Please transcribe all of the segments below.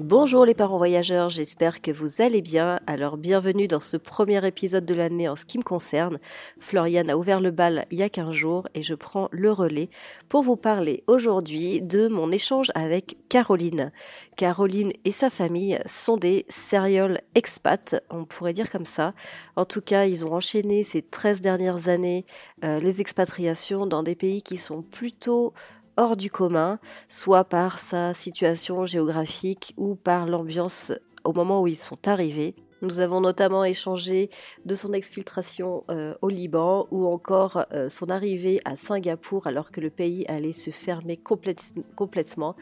Bonjour les parents voyageurs, j'espère que vous allez bien. Alors bienvenue dans ce premier épisode de l'année en ce qui me concerne. Floriane a ouvert le bal il y a 15 jours et je prends le relais pour vous parler aujourd'hui de mon échange avec Caroline. Caroline et sa famille sont des serial expats, on pourrait dire comme ça. En tout cas, ils ont enchaîné ces 13 dernières années euh, les expatriations dans des pays qui sont plutôt hors du commun, soit par sa situation géographique ou par l'ambiance au moment où ils sont arrivés. Nous avons notamment échangé de son exfiltration euh, au Liban ou encore euh, son arrivée à Singapour alors que le pays allait se fermer complètement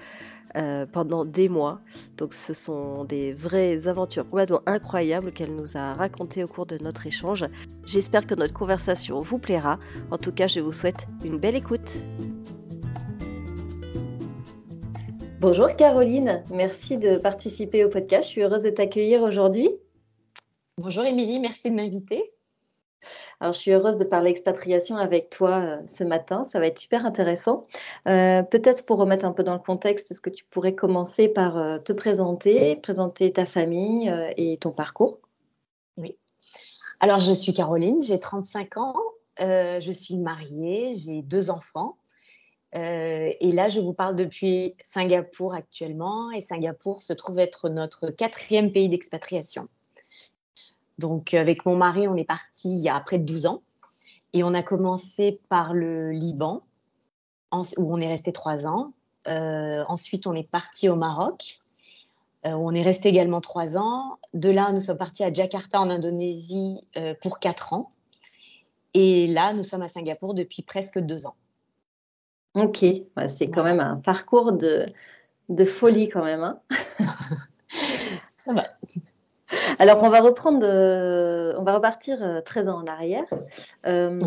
euh, pendant des mois. Donc ce sont des vraies aventures complètement incroyables qu'elle nous a racontées au cours de notre échange. J'espère que notre conversation vous plaira. En tout cas, je vous souhaite une belle écoute. Bonjour Caroline, merci de participer au podcast. Je suis heureuse de t'accueillir aujourd'hui. Bonjour Émilie, merci de m'inviter. Alors, je suis heureuse de parler expatriation avec toi euh, ce matin. Ça va être super intéressant. Euh, peut-être pour remettre un peu dans le contexte, est-ce que tu pourrais commencer par euh, te présenter, présenter ta famille et ton parcours? Oui. Alors, je suis Caroline, j'ai 35 ans. je suis mariée, j'ai deux enfants. Euh, et là, je vous parle depuis Singapour actuellement. Et Singapour se trouve être notre quatrième pays d'expatriation. Donc, avec mon mari, on est parti il y a près de 12 ans. Et on a commencé par le Liban, où on est resté trois ans. Euh, ensuite, on est parti au Maroc, euh, où on est resté également trois ans. De là, nous sommes partis à Jakarta, en Indonésie, pour quatre ans. Et là, nous sommes à Singapour depuis presque deux ans. Ok, c'est quand même un parcours de, folie quand même. Hein. Alors on va reprendre, on va repartir 13 euh, ans en arrière. Euh,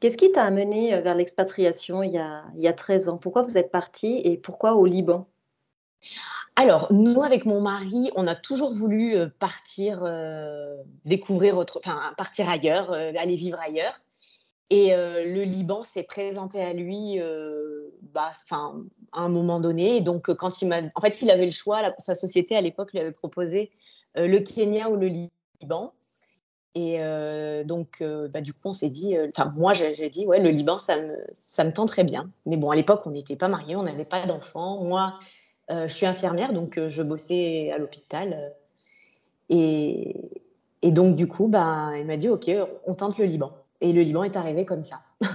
qu'est-ce qui t'a amené euh, vers l'expatriation il, il, y a 13 ans? Pourquoi vous êtes parti et pourquoi au Liban? Alors, nous, avec mon mari, on a toujours voulu partir, découvrir autre, enfin, partir ailleurs, aller vivre ailleurs. Et euh, le Liban s'est présenté à lui euh, bah, à un moment donné. Donc, quand il m'a. En fait, il avait le choix. sa société, à l'époque, lui avait proposé euh, le Kenya ou le Liban. Et donc, bah, du coup, on s'est dit. Enfin, moi, j'ai dit, ouais, le Liban, ça me, ça me bien. Mais bon, à l'époque, on n'était pas mariés, on n'avait pas d'enfants. Moi, je suis infirmière, donc je bossais à l'hôpital. Et, et, donc, du coup, bah, il m'a dit, OK, on tente le Liban. Et le Liban est arrivé comme ça.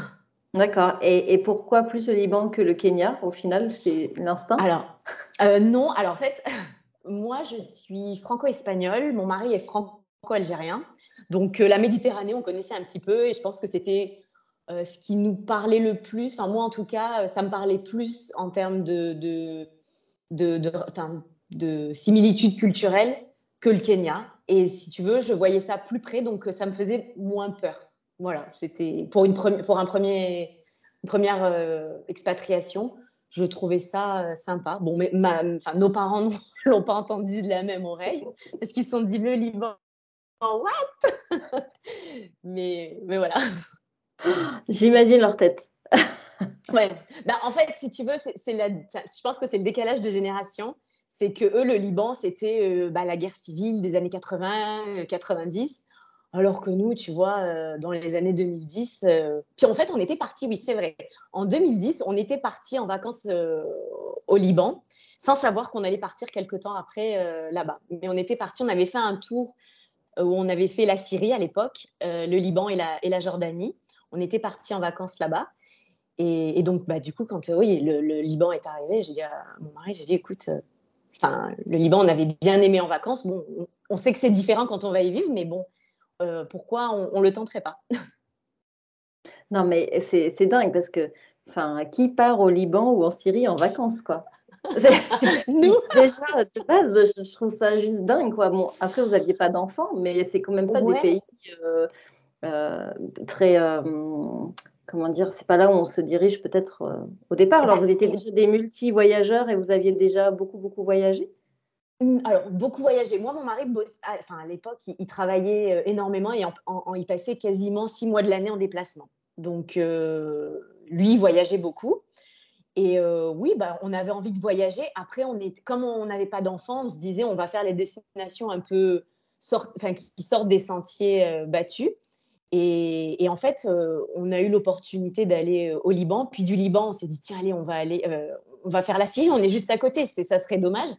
D'accord. Et, pourquoi plus le Liban que le Kenya Au final, c'est l'instinct? Alors, euh, non. Alors, en fait, moi, je suis franco-espagnole. Mon mari est franco-algérien. Donc, euh, la Méditerranée, on connaissait un petit peu. Et je pense que c'était euh, ce qui nous parlait le plus. Enfin, moi, en tout cas, ça me parlait plus en termes de, de, de, de, de similitudes culturelles que le Kenya. Et si tu veux, je voyais ça plus près. Donc, ça me faisait moins peur. Voilà, c'était pour, une pour un premier, une première euh, expatriation, je trouvais ça euh, sympa. Bon, mais ma, nos parents ne l'ont pas entendu de la même oreille parce qu'ils se sont dit le Liban, what? Mais, mais voilà. J'imagine leur tête. ouais. Bah, en fait, si tu veux, c'est la, je pense que c'est le décalage de génération. C'est que eux, le Liban, c'était euh, bah, la guerre civile des années 80, 90. Alors que nous, tu vois, euh, dans les années 2010, euh, puis en fait, on était parti, oui, c'est vrai. En 2010, on était parti en vacances euh, au Liban, sans savoir qu'on allait partir quelque temps après là-bas. Mais on était parti, on avait fait un tour où on avait fait la Syrie à l'époque, le Liban et la, Jordanie. On était parti en vacances là-bas. Et, donc, bah, du coup, quand oui, le, Liban est arrivé, j'ai dit à mon mari, j'ai dit, écoute, le Liban, on avait bien aimé en vacances. Bon, on sait que c'est différent quand on va y vivre, mais bon, euh, pourquoi on ne le tenterait pas. Non, mais c'est dingue parce que, enfin, qui part au Liban ou en Syrie en vacances, quoi? Nous? Déjà, de base, je, trouve ça juste dingue, quoi. Bon, après, vous n'aviez pas d'enfants, mais c'est quand même pas des pays euh, euh, très comment dire, c'est pas là où on se dirige peut-être au départ. Alors, vous étiez déjà des multi-voyageurs et vous aviez déjà beaucoup, beaucoup voyagé? Alors, beaucoup voyagé. Moi, mon mari, ah, enfin, à l'époque, il, travaillait énormément et il passait quasiment six mois de l'année en déplacement. Donc, lui, il voyageait beaucoup. Et oui, bah, on avait envie de voyager. Après, on est, comme on n'avait pas d'enfants, on se disait on va faire les destinations un peu qui, sortent des sentiers battus. Et, en fait, on a eu l'opportunité d'aller au Liban. Puis du Liban, on s'est dit tiens, allez, on va aller, on va faire la Syrie. On est juste à côté. ça serait dommage.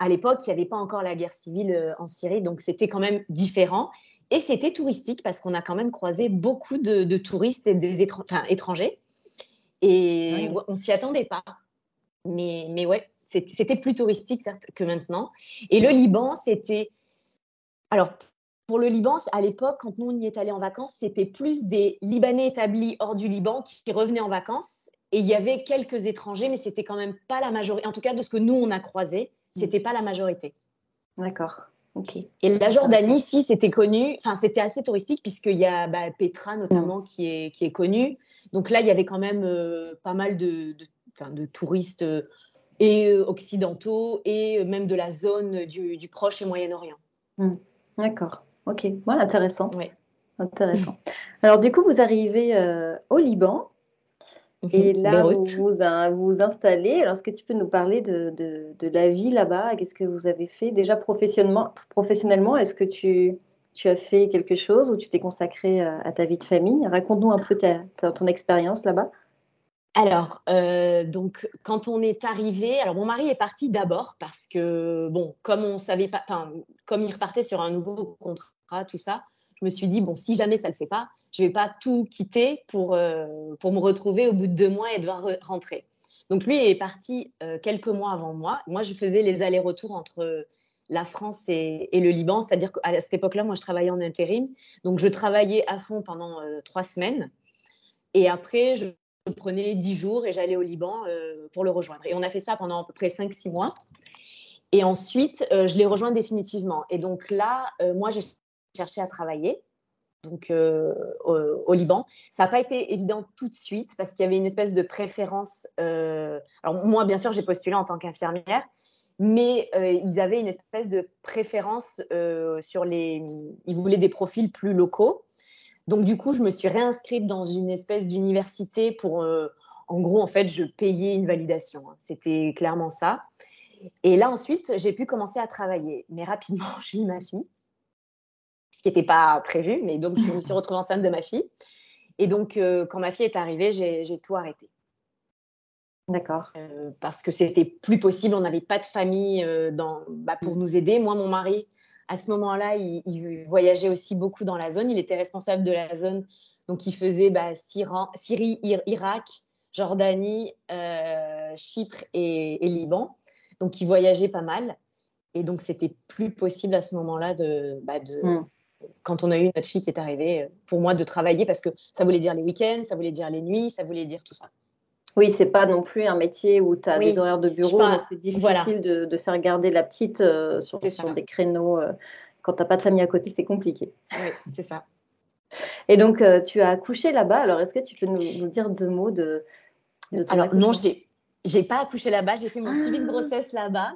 À l'époque, il n'y avait pas encore la guerre civile en Syrie, donc c'était quand même différent. Et c'était touristique parce qu'on a quand même croisé beaucoup de, touristes et des étrangers. Et on s'y attendait pas. Mais, mais ouais, c'était plus touristique certes que maintenant. Et le Liban, c'était. Alors, pour le Liban, à l'époque, quand nous on y est allé en vacances, c'était plus des Libanais établis hors du Liban qui, revenaient en vacances. Et il y avait quelques étrangers, mais c'était quand même pas la majorité. En tout cas, de ce que nous on a croisé. C'était pas la majorité. D'accord. Et la Jordanie, si, c'était connu, enfin, c'était assez touristique, puisqu'il y a bah, Petra notamment mm. qui, est, qui est connue. Donc là, il y avait quand même euh, pas mal de, de, touristes euh, et euh, occidentaux et même de la zone du, du Proche et Moyen-Orient. Mm. D'accord, ok, voilà, intéressant. Oui. Intéressant. Alors, du coup, vous arrivez au Liban. Et là, vous vous, vous installez. Alors, est-ce que tu peux nous parler de, de, la vie là-bas? Qu'est-ce que vous avez fait déjà professionnellement, professionnellement? Est-ce que tu, tu as fait quelque chose ou tu t'es consacré à, ta vie de famille? Raconte-nous un peu ta, ton expérience là-bas. Alors, euh, donc, quand on est arrivé, alors mon mari est parti d'abord parce que, bon, comme on savait pas, comme il repartait sur un nouveau contrat, tout ça, je me suis dit, bon, si jamais ça ne le fait pas, je ne vais pas tout quitter pour, euh, pour me retrouver au bout de deux mois et devoir rentrer. Donc lui est parti euh, quelques mois avant moi. Moi, je faisais les allers-retours entre la France et, le Liban, c'est-à-dire qu'à cette époque-là, moi, je travaillais en intérim. Donc je travaillais à fond pendant euh, trois semaines. Et après, je, prenais dix jours et j'allais au Liban pour le rejoindre. Et on a fait ça pendant à peu près cinq, six mois. Et ensuite, je l'ai rejoint définitivement. Et donc là, moi, j'ai cherché à travailler donc euh, au, Liban. Ça n'a pas été évident tout de suite parce qu'il y avait une espèce de préférence. Euh, alors moi, bien sûr, j'ai postulé en tant qu'infirmière, mais euh, ils avaient une espèce de préférence sur les. Ils voulaient des profils plus locaux. Donc du coup, je me suis réinscrite dans une espèce d'université pour. en gros, en fait, je payais une validation. Hein. C'était clairement ça. Et là, ensuite, j'ai pu commencer à travailler. Mais rapidement, j'ai eu ma fille ce qui n'était pas prévu. Mais donc, je me suis retrouvée enceinte de ma fille. Et donc, euh, quand ma fille est arrivée, j'ai tout arrêté. D'accord. Euh, parce que c'était plus possible. On n'avait pas de famille euh, dans, bah, pour nous aider. Moi, mon mari, à ce moment-là, il, voyageait aussi beaucoup dans la zone. Il était responsable de la zone. Donc, il faisait bah, Syrie, Irak, Jordanie, Chypre et, et, Liban. Donc, il voyageait pas mal. Et donc, c'était plus possible à ce moment-là de, bah, de, hmm quand on a eu notre fille qui est arrivée, euh, pour moi, de travailler parce que ça voulait dire les week-ends, ça voulait dire les nuits, ça voulait dire tout ça. Oui, c'est pas non plus un métier où tu as des horaires de bureau, c'est difficile de, faire garder la petite euh, sur, des créneaux. Euh, quand tu n'as pas de famille à côté, c'est compliqué. Oui, c'est ça. Et donc, tu as accouché là-bas. Alors, est-ce que tu peux nous, dire deux mots de, de ton Alors, non, j'ai n'ai pas accouché là-bas. J'ai fait mon suivi de ah. grossesse là-bas.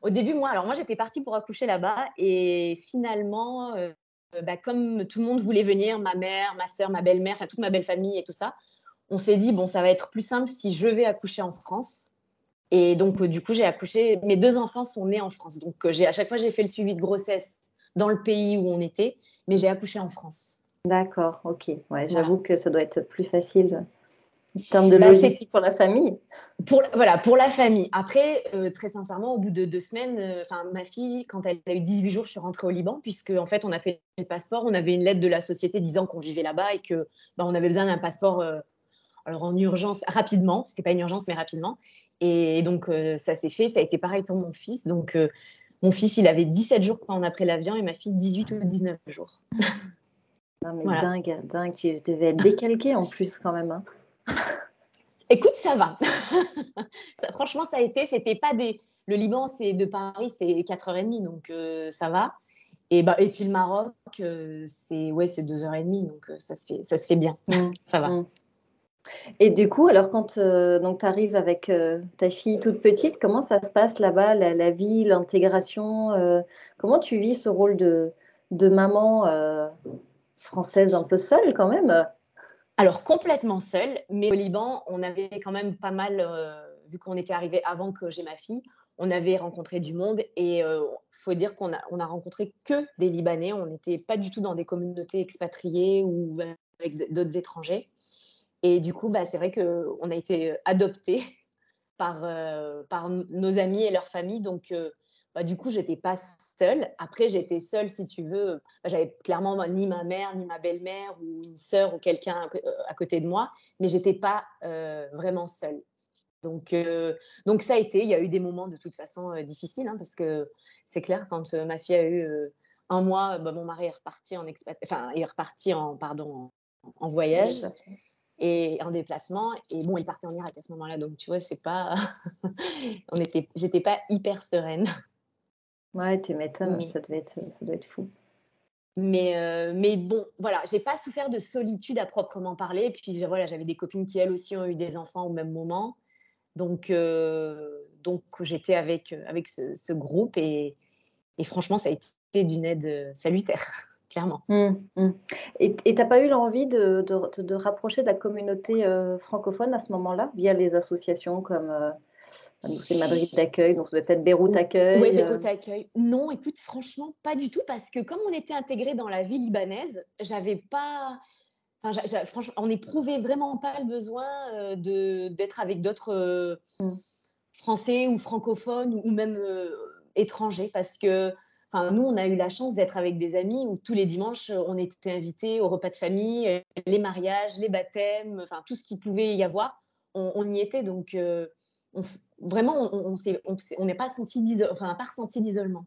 Au début, moi, alors moi, j'étais partie pour accoucher là-bas et finalement, bah, comme tout le monde voulait venir, ma mère, ma soeur, ma belle-mère, toute ma belle famille et tout ça, on s'est dit, bon, ça va être plus simple si je vais accoucher en France. Et donc, euh, du coup, j'ai accouché. Mes deux enfants sont nés en France. Donc, euh, j'ai à chaque fois, j'ai fait le suivi de grossesse dans le pays où on était, mais j'ai accouché en France. D'accord, ok. Ouais, j'avoue que ça doit être plus facile en termes de bah, logistique pour la famille pour, Voilà, pour la famille. Après, euh, très sincèrement, au bout de deux semaines, euh, enfin ma fille, quand elle a eu 18 jours, je suis rentrée au Liban, puisque en fait, on a fait le passeport, on avait une lettre de la société disant qu'on vivait là-bas et que bah, on avait besoin d'un passeport euh, alors en urgence, rapidement. C'était pas une urgence, mais rapidement. Et, donc, ça s'est fait. Ça a été pareil pour mon fils. Donc, mon fils, il avait 17 jours quand on a pris l'avion et ma fille, 18 ou 19 jours. Non, mais dingue, dingue. Tu devais être décalqué en plus, quand même. Hein. Écoute, ça va. franchement, ça a été. C'était pas des. Le Liban, c'est de Paris, c'est 4h30, donc euh, ça va. Et, bah, et puis le Maroc, euh, c'est ouais, c'est 2h30, donc euh, ça, se fait, ça se fait bien. Mmh. ça va. Mmh. Et du coup, alors quand donc tu arrives avec ta fille toute petite, comment ça se passe là-bas, la, la vie, l'intégration Comment tu vis ce rôle de, de maman française un peu seule quand même? Alors complètement seule, mais au Liban, on avait quand même pas mal, euh, vu qu'on était arrivé avant que j'ai ma fille, on avait rencontré du monde et il faut dire qu'on a, on a rencontré que des Libanais. On n'était pas du tout dans des communautés expatriées ou avec d'autres étrangers. Et du coup, bah, c'est vrai qu'on a été adoptés par, euh, par nos amis et leurs familles. Donc, euh, bah, du coup, j'étais pas seule. Après, j'étais seule, si tu veux. Bah, j'avais clairement ni ma mère, ni ma belle-mère, ou une sœur, ou quelqu'un à, à, côté de moi, mais j'étais pas euh, vraiment seule. Donc, euh, donc, ça a été. Il y a eu des moments de toute façon euh, difficiles, hein, parce que c'est clair, quand euh, ma fille a eu un mois, bah, mon mari est reparti en expat... enfin, est reparti en, pardon, en, en voyage et en déplacement. Et bon, il partait en Irak à ce moment-là, donc tu vois, c'est pas, on était, j'étais pas hyper sereine. Ouais, tu m'étonnes, mais... ça devait être, ça doit être fou. Mais, euh, mais bon, voilà, j'ai pas souffert de solitude à proprement parler. Puis voilà, j'avais des copines qui elles aussi ont eu des enfants au même moment, donc euh, donc j'étais avec avec ce, ce groupe et, et, franchement, ça a été d'une aide salutaire clairement. Mmh, mmh. Et tu n'as pas eu l'envie de, de, de, rapprocher de la communauté euh, francophone à ce moment-là, via les associations comme euh, c'est Madrid d'accueil, donc ça doit être Beyrouth Accueil Oui, Beyrouth Accueil. Non, écoute, franchement, pas du tout, parce que comme on était intégré dans la vie libanaise, j'avais pas. Enfin, franchement, on n'éprouvait vraiment pas le besoin euh, de, d'être avec d'autres mmh. Français ou francophones ou même étrangers, parce que Enfin, nous, on a eu la chance d'être avec des amis où tous les dimanches, on était invités au repas de famille, euh, les mariages, les baptêmes, enfin tout ce qu'il pouvait y avoir, on, on y était. Donc, euh, on, vraiment, on n'est on, on pas senti enfin, pas ressenti d'isolement.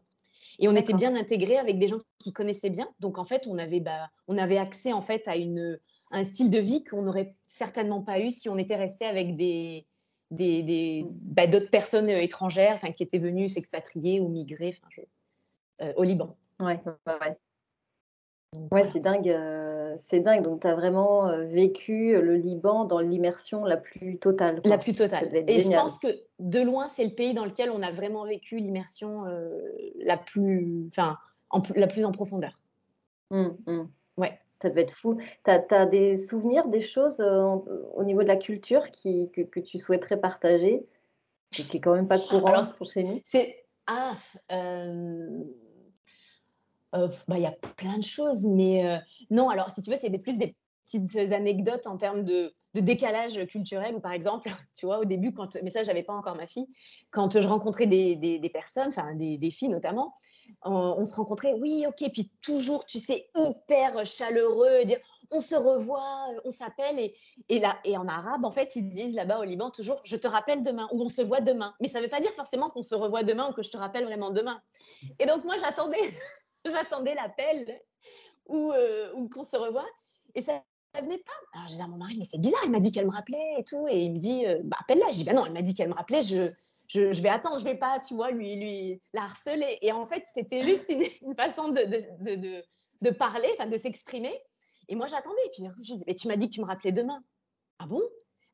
Et on était bien intégrés avec des gens qui connaissaient bien. Donc, en fait, on avait, bah, on avait accès en fait à, une, un style de vie qu'on n'aurait certainement pas eu si on était resté avec des, bah, d'autres personnes étrangères, enfin, qui étaient venues s'expatrier ou migrer. Enfin, je, euh, au Liban. Ouais, ouais. Donc, ouais, c'est dingue, euh, c'est dingue. Donc, tu as vraiment euh, vécu le Liban dans l'immersion la plus totale. Quoi. La plus totale. Et génial. je pense que de loin, c'est le pays dans lequel on a vraiment vécu l'immersion euh, la plus, enfin, la plus en profondeur. Mmh, mmh. Ouais. Ça devait être fou. Tu as, as, des souvenirs, des choses euh, au niveau de la culture qui, que, que, tu souhaiterais partager, qui n'est quand même pas courant pour chez nous C'est ah, euh, bah, y a plein de choses, mais euh, non, alors si tu veux, c'est plus des petites anecdotes en termes de, décalage culturel, ou par exemple, tu vois, au début, quand, mais ça, j'avais pas encore ma fille, quand je rencontrais des, des, personnes, enfin des, filles notamment, on, on, se rencontrait, oui, ok, puis toujours, tu sais, hyper chaleureux, dire on se revoit, on s'appelle, et, et, là, et en arabe, en fait, ils disent là-bas au Liban toujours, je te rappelle demain, ou on se voit demain. Mais ça ne veut pas dire forcément qu'on se revoit demain ou que je te rappelle vraiment demain. Et donc, moi, j'attendais j'attendais l'appel ou, euh, qu'on se revoit. Et ça ne venait pas. Alors je disais à mon mari, mais c'est bizarre, il m'a dit qu'elle me rappelait et tout. Et il me dit, euh, bah, appelle-la. Je dis, bah non, elle m'a dit qu'elle me rappelait, je, je, je, vais attendre, je vais pas, tu vois, lui, lui la harceler. Et en fait, c'était juste une, façon de, de, de, de parler, de s'exprimer. Et moi, j'attendais. Et puis, je dis, mais tu m'as dit que tu me rappelais demain. Ah bon?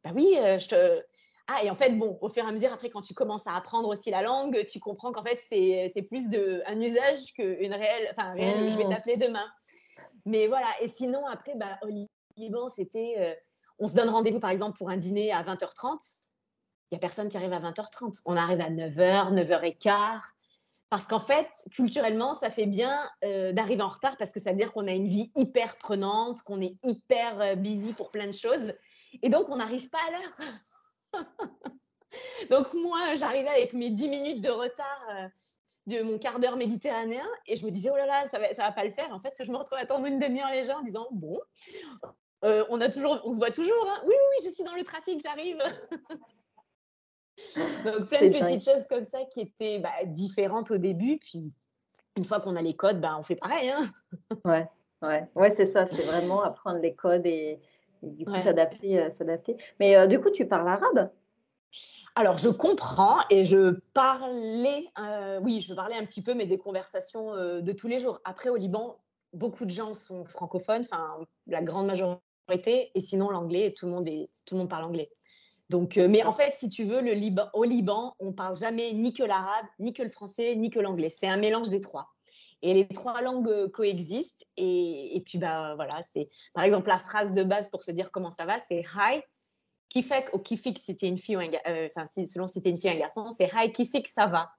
Bah oui, euh, je te ah, et en fait, bon, au fur et à mesure, après, quand tu commences à apprendre aussi la langue, tu comprends qu'en fait, c'est plus de, un usage qu'une réelle, enfin, réelle, mmh. je vais mmh. t'appeler demain. Mais voilà, et sinon, après, bah, au Liban, c'était, euh, on se donne rendez-vous, par exemple, pour un dîner à 20h30. Il n'y a personne qui arrive à 20h30. On arrive à 9h, 9h15. Parce qu'en fait, culturellement, ça fait bien euh, d'arriver en retard parce que ça veut dire qu'on a une vie hyper prenante, qu'on est hyper euh, busy pour plein de choses. Et donc, on n'arrive pas à l'heure. Donc moi, j'arrivais avec mes 10 minutes de retard euh, de mon quart d'heure méditerranéen et je me disais, oh là là, ça va, ça va pas le faire. En fait, je me retrouve à attendre une demi-heure les gens en disant, bon, euh, on, a toujours, on se voit toujours. Hein. Oui, oui, je suis dans le trafic, j'arrive. Donc plein de petites choses comme ça qui étaient bah, différentes au début. Puis une fois qu'on a les codes, bah, on fait pareil. Hein. ouais, ouais, ouais c'est ça. C'est vraiment apprendre les codes et et du coup, s'adapter, euh, s'adapter. Mais euh, du coup, tu parles arabe? Alors, je comprends et je parlais, euh, oui, je parlais un petit peu, mais des conversations euh, de tous les jours. Après, au Liban, beaucoup de gens sont francophones, enfin, la grande majorité et sinon l'anglais, tout le monde est, tout le monde parle anglais. Donc, euh, mais en fait, si tu veux, le Liban, au Liban, on parle jamais ni que l'arabe, ni que le français, ni que l'anglais. C'est un mélange des trois. Et les trois langues euh, coexistent. Et, et puis, bah, voilà, c'est par exemple la phrase de base pour se dire comment ça va, c'est hi, fait ou fixe si une fille ou un euh, enfin, selon si es une fille ou un garçon, c'est hi, fixe ça va.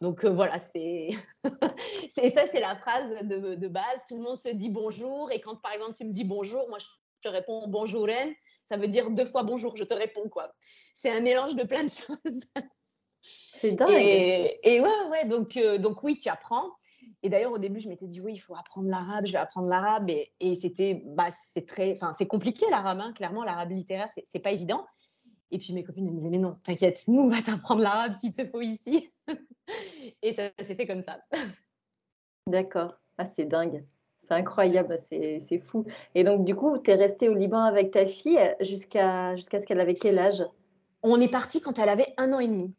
Donc voilà, c'est ça, c'est la phrase de, de, base. Tout le monde se dit bonjour. Et quand par exemple tu me dis bonjour, moi je te réponds bonjour Ren ça veut dire deux fois bonjour, je te réponds quoi. C'est un mélange de plein de choses. C'est dingue. Et, et, ouais, ouais, donc, euh, donc oui, tu apprends. Et d'ailleurs, au début, je m'étais dit, oui, il faut apprendre l'arabe, je vais apprendre l'arabe. Et, et c'était, bah, c'est très, enfin, c'est compliqué l'arabe, hein, clairement, l'arabe littéraire, c'est, c'est pas évident. Et puis mes copines me disaient, mais non, t'inquiète, nous, on va t'apprendre l'arabe qu'il te faut ici. et ça, ça s'est fait comme ça. D'accord. Ah, c'est dingue. C'est incroyable, c'est fou. Et donc, du coup, tu es restée au Liban avec ta fille jusqu'à jusqu'à ce qu'elle avait quel âge? On est parti quand elle avait un an et demi.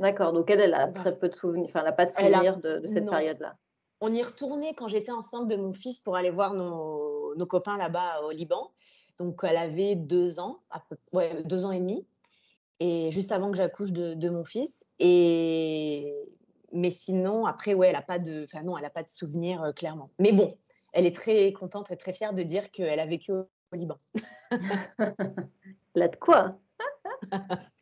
D'accord, donc elle, elle a très peu de souvenirs, enfin, elle n'a pas de souvenirs de, cette période-là. On y retournait quand j'étais enceinte de mon fils pour aller voir nos, nos copains là-bas au Liban. Donc, elle avait deux ans, à peu, ouais, deux ans et demi, et juste avant que j'accouche de, de, mon fils. Et mais sinon, après, ouais, elle n'a pas de, enfin non, elle a pas de souvenirs euh, clairement. Mais bon, elle est très contente et très fière de dire qu'elle a vécu au, Liban. Là de quoi?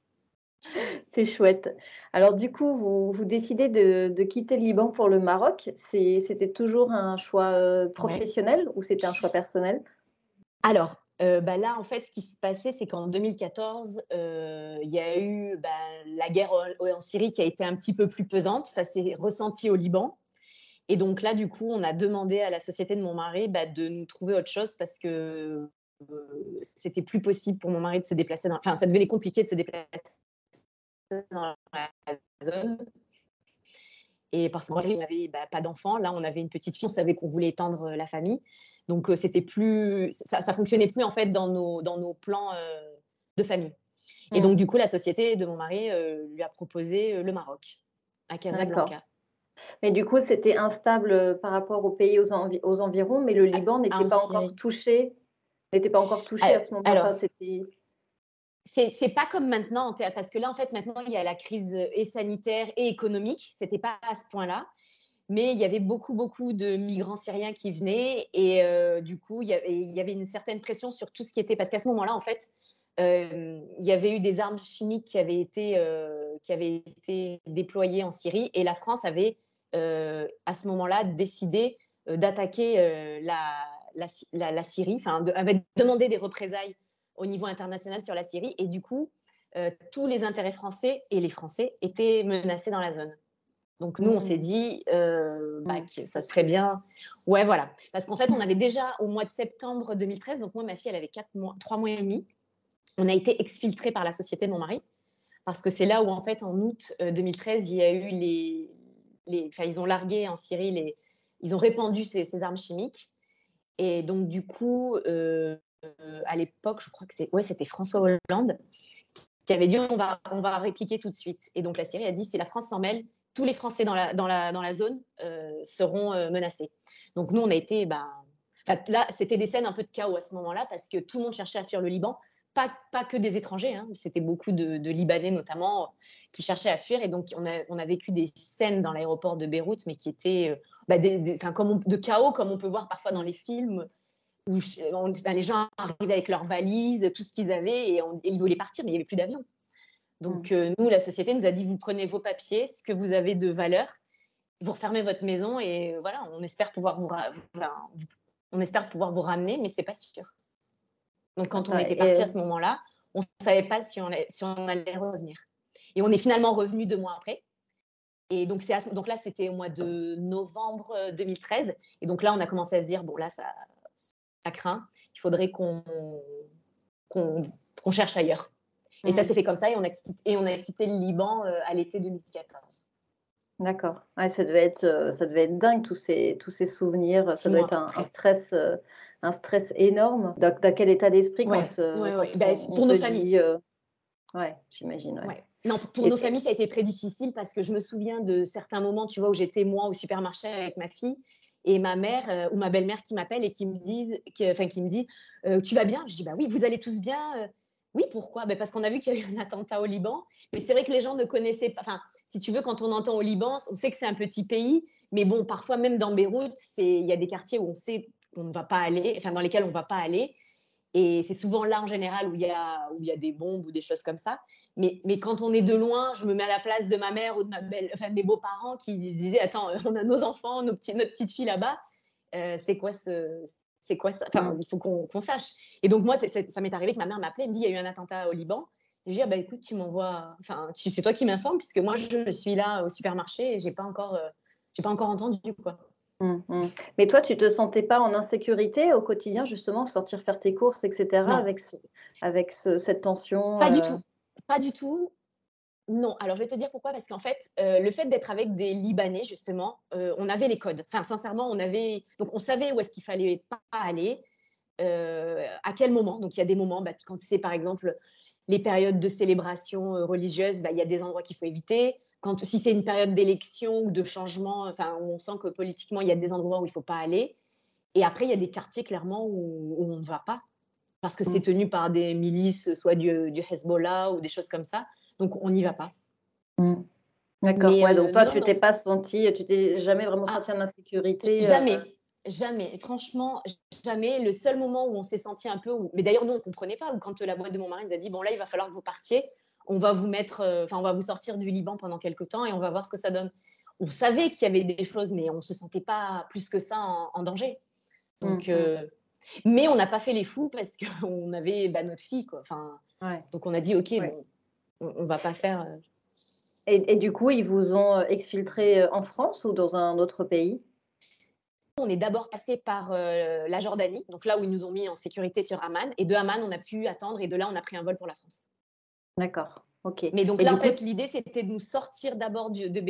C'est chouette. Alors du coup, vous, vous décidez de, quitter le Liban pour le Maroc. C'était toujours un choix euh, professionnel ou c'était un choix personnel? Alors, euh, bah là, en fait, ce qui se passait, c'est qu'en 2014, euh, il y a eu bah, la guerre en Syrie qui a été un petit peu plus pesante. Ça s'est ressenti au Liban. Et donc là, du coup, on a demandé à la société de mon mari bah, de nous trouver autre chose parce que c'était plus possible pour mon mari de se déplacer. Dans... Enfin, ça devenait compliqué de se déplacer dans la zone. Et parce que moi, n'avait bah, pas d'enfant. Là, on avait une petite fille. On savait qu'on voulait étendre la famille. Donc, euh, c'était plus, ça, ça, fonctionnait plus en fait dans nos, dans nos plans euh, de famille. Et mmh. donc, du coup, la société de mon mari lui a proposé le Maroc, à Casablanca. Mais du coup, c'était instable euh, par rapport aux pays aux, aux environs, mais le Liban n'était pas encore touché, n'était pas encore touché à ce moment-là. C'était c'est pas comme maintenant, parce que là, en fait, maintenant, il y a la crise euh, et sanitaire et économique. C'était pas à ce point-là, mais il y avait beaucoup, beaucoup de migrants syriens qui venaient, et euh, du coup, il y, avait, une certaine pression sur tout ce qui était, parce qu'à ce moment-là, en fait, il y avait eu des armes chimiques qui avaient été, qui avaient été déployées en Syrie, et la France avait euh, à ce moment-là, décidé euh, d'attaquer euh, la, la, Syrie, enfin, avait demandé des représailles au niveau international sur la Syrie. Et du coup, tous les intérêts français et les Français étaient menacés dans la zone. Donc nous, on s'est mmh. dit, bah, que ça serait bien. Ouais, voilà. Parce qu'en fait, on avait déjà au mois de septembre 2013, donc moi, ma fille, elle avait quatre mois, 3 mois et demi. On a été exfiltrés par la société de mon mari. Parce que c'est là où, en fait, en août 2013, il y a eu les, ils ont largué en Syrie, les, ils ont répandu ces, armes chimiques. Et donc, du coup, euh, à l'époque, je crois que c'était François Hollande qui avait dit on va, répliquer tout de suite. Et donc, la Syrie a dit si la France s'en mêle, tous les Français dans la, zone euh, seront euh, menacés. Donc, nous, on a été. Ben, là, c'était des scènes un peu de chaos à ce moment-là parce que tout le monde cherchait à fuir le Liban pas, que des étrangers, hein. c'était beaucoup de, Libanais notamment qui cherchaient à fuir. Et donc, on a, vécu des scènes dans l'aéroport de Beyrouth, mais qui étaient euh, des, comme de chaos, comme on peut voir parfois dans les films, où les gens arrivaient avec leurs valises, tout ce qu'ils avaient, et, ils voulaient partir, mais il n'y avait plus d'avion. Donc, mmh. euh, nous, la société nous a dit, vous prenez vos papiers, ce que vous avez de valeur, vous refermez votre maison, et voilà, on espère pouvoir vous, on espère pouvoir vous ramener, mais c'est pas sûr. Donc, quand on était parti à ce moment-là, on ne savait pas si on, si on, allait revenir. Et on est finalement revenu deux mois après. Et donc, là, c'était au mois de novembre 2013. Euh, et donc là, on a commencé à se dire, bon, là, ça, ça craint. Il faudrait qu'on qu'on cherche ailleurs. Et ça s'est fait comme ça. Et on a quitté, et on a quitté le Liban euh, à l'été 2014. D'accord. ça, devait être, euh, ça devait être dingue, tous ces, tous ces souvenirs. Ça doit être un, stress un stress énorme. Dans, quel état d'esprit quand, euh, bah, Pour nos familles. Euh, ouais, j'imagine. Non, pour nos familles, ça a été très difficile parce que je me souviens de certains moments, tu vois, où j'étais moi au supermarché avec ma fille et ma mère ou ma belle-mère qui m'appelle et qui me disent, qui me dit, tu vas bien? Je dis bah oui, vous allez tous bien Oui, pourquoi? Ben Parce qu'on a vu qu'il y a eu un attentat au Liban, mais c'est vrai que les gens ne connaissaient pas. Enfin, si tu veux, quand on entend au Liban, on sait que c'est un petit pays, mais bon, parfois même dans Beyrouth, il y a des quartiers où on sait qu'on ne va pas aller, enfin dans lesquels on ne va pas aller. Et c'est souvent là en général où il y a y a des bombes ou des choses comme ça. Mais, mais quand on est de loin, je me mets à la place de ma mère ou de mes beaux-parents qui disaient attends, on a nos enfants, nos petits, notre petite fille là-bas. Euh, c'est quoi quoi ça? Enfin, il faut qu'on sache. Et donc moi, ça m'est arrivé que ma mère m'appelait, elle me dit il y a eu un attentat au Liban. Je dis ah bah écoute, tu m'envoies, enfin c'est toi qui m'informes puisque moi je suis là au supermarché et j'ai pas encore euh, pas encore entendu quoi. Mmh, mmh. Mais toi, tu te sentais pas en insécurité au quotidien, justement, sortir faire tes courses, etc., avec, avec cette tension Pas du euh? tout. Pas du tout. Non. Alors, je vais te dire pourquoi. Parce qu'en fait, euh, le fait d'être avec des Libanais, justement, euh, on avait les codes. Enfin, sincèrement, on avait. Donc, on savait où est-ce qu'il fallait pas aller, à quel moment. Donc, il y a des moments, bah, quand c'est par exemple les périodes de célébration religieuse, bah, il y a des endroits qu'il faut éviter quand, si c'est une période d'élection ou de changement, enfin, où on sent que politiquement, il y a des endroits où il ne faut pas aller. Et après, il y a des quartiers clairement où, on ne va pas, parce que c'est mm. tenu par des milices, soit du, du, Hezbollah ou des choses comme ça. Donc, on n'y va pas. Mm. D'accord. Ouais, donc, euh, toi, tu t'es pas senti, tu t'es jamais vraiment ah. senti en insécurité euh? Jamais. Jamais, franchement, jamais. Le seul moment où on s'est senti un peu, mais d'ailleurs nous on comprenait pas, ou quand la boîte de mon mari nous a dit bon là il va falloir que vous partiez, on va vous mettre, euh, enfin, on va vous sortir du Liban pendant quelques temps et on va voir ce que ça donne. On savait qu'il y avait des choses, mais on ne se sentait pas plus que ça en, danger. Donc, mmh, mmh. Euh, mais on n'a pas fait les fous parce qu'on avait bah, notre fille, quoi. Enfin, donc on a dit, ok, on, ne va pas faire. Euh. Et, du coup, ils vous ont exfiltré en France ou dans un autre pays? On est d'abord passé par la Jordanie, donc là où ils nous ont mis en sécurité sur Amman. Et de Amman, on a pu attendre et de là, on a pris un vol pour la France. D'accord. Ok. Mais donc là, en fait, l'idée, c'était de nous sortir d'abord du, du,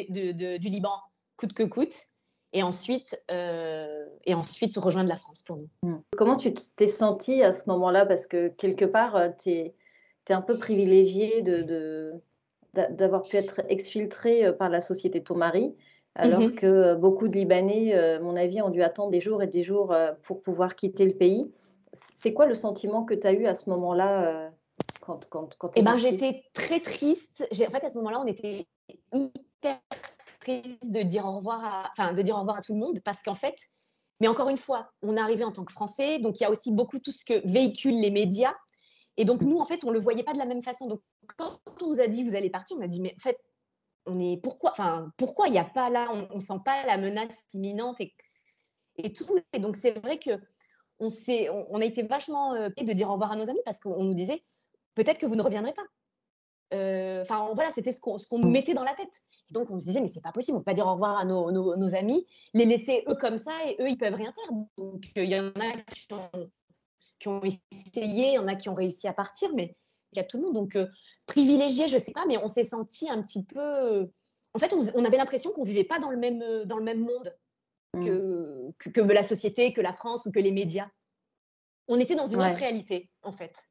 Liban, coûte que coûte, et ensuite, euh, et ensuite rejoindre la France pour nous. Hmm. Comment tu t'es sentie à ce moment-là? Parce que quelque part, euh, tu es, un peu privilégiée de, d'avoir pu être exfiltrée euh, par la société de ton mari, alors mhm. que beaucoup de Libanais, à mon avis, ont dû attendre des jours et des jours pour pouvoir quitter le pays. C'est quoi le sentiment que tu as eu à ce moment-là quand, quand, Eh ben, j'étais très triste. En fait, à ce moment-là, on était hyper triste de dire au revoir à, enfin, de dire au revoir à tout le monde parce qu'en fait, mais encore une fois, on est arrivé en tant que Français, donc il y a aussi beaucoup tout ce que véhiculent les médias. Et donc nous, en fait, on le voyait pas de la même façon. Donc quand on nous a dit vous allez partir, on a dit mais en fait, on est pourquoi, enfin pourquoi il n'y a pas là, on, ne sent pas la menace imminente et, et tout. Et donc c'est vrai que on, on, a été vachement euh, de dire au revoir à nos amis parce qu'on nous disait peut-être que vous ne reviendrez pas. Euh, enfin, voilà, c'était ce qu'on nous mm. mettait dans la tête. Donc, on se disait, mais c'est pas possible, on peut pas dire au revoir à nos, amis, les laisser eux comme ça et eux, ils peuvent rien faire. Donc, il y en a qui ont, essayé, il y en a qui ont réussi à partir, mais il y a tout le monde. Donc, euh, privilégié, je sais pas, mais on s'est senti un petit peu. En fait, on, avait l'impression qu'on vivait pas dans le même, dans le même monde mm. que, que, la société, que la France ou que les médias. On était dans une autre réalité, en fait.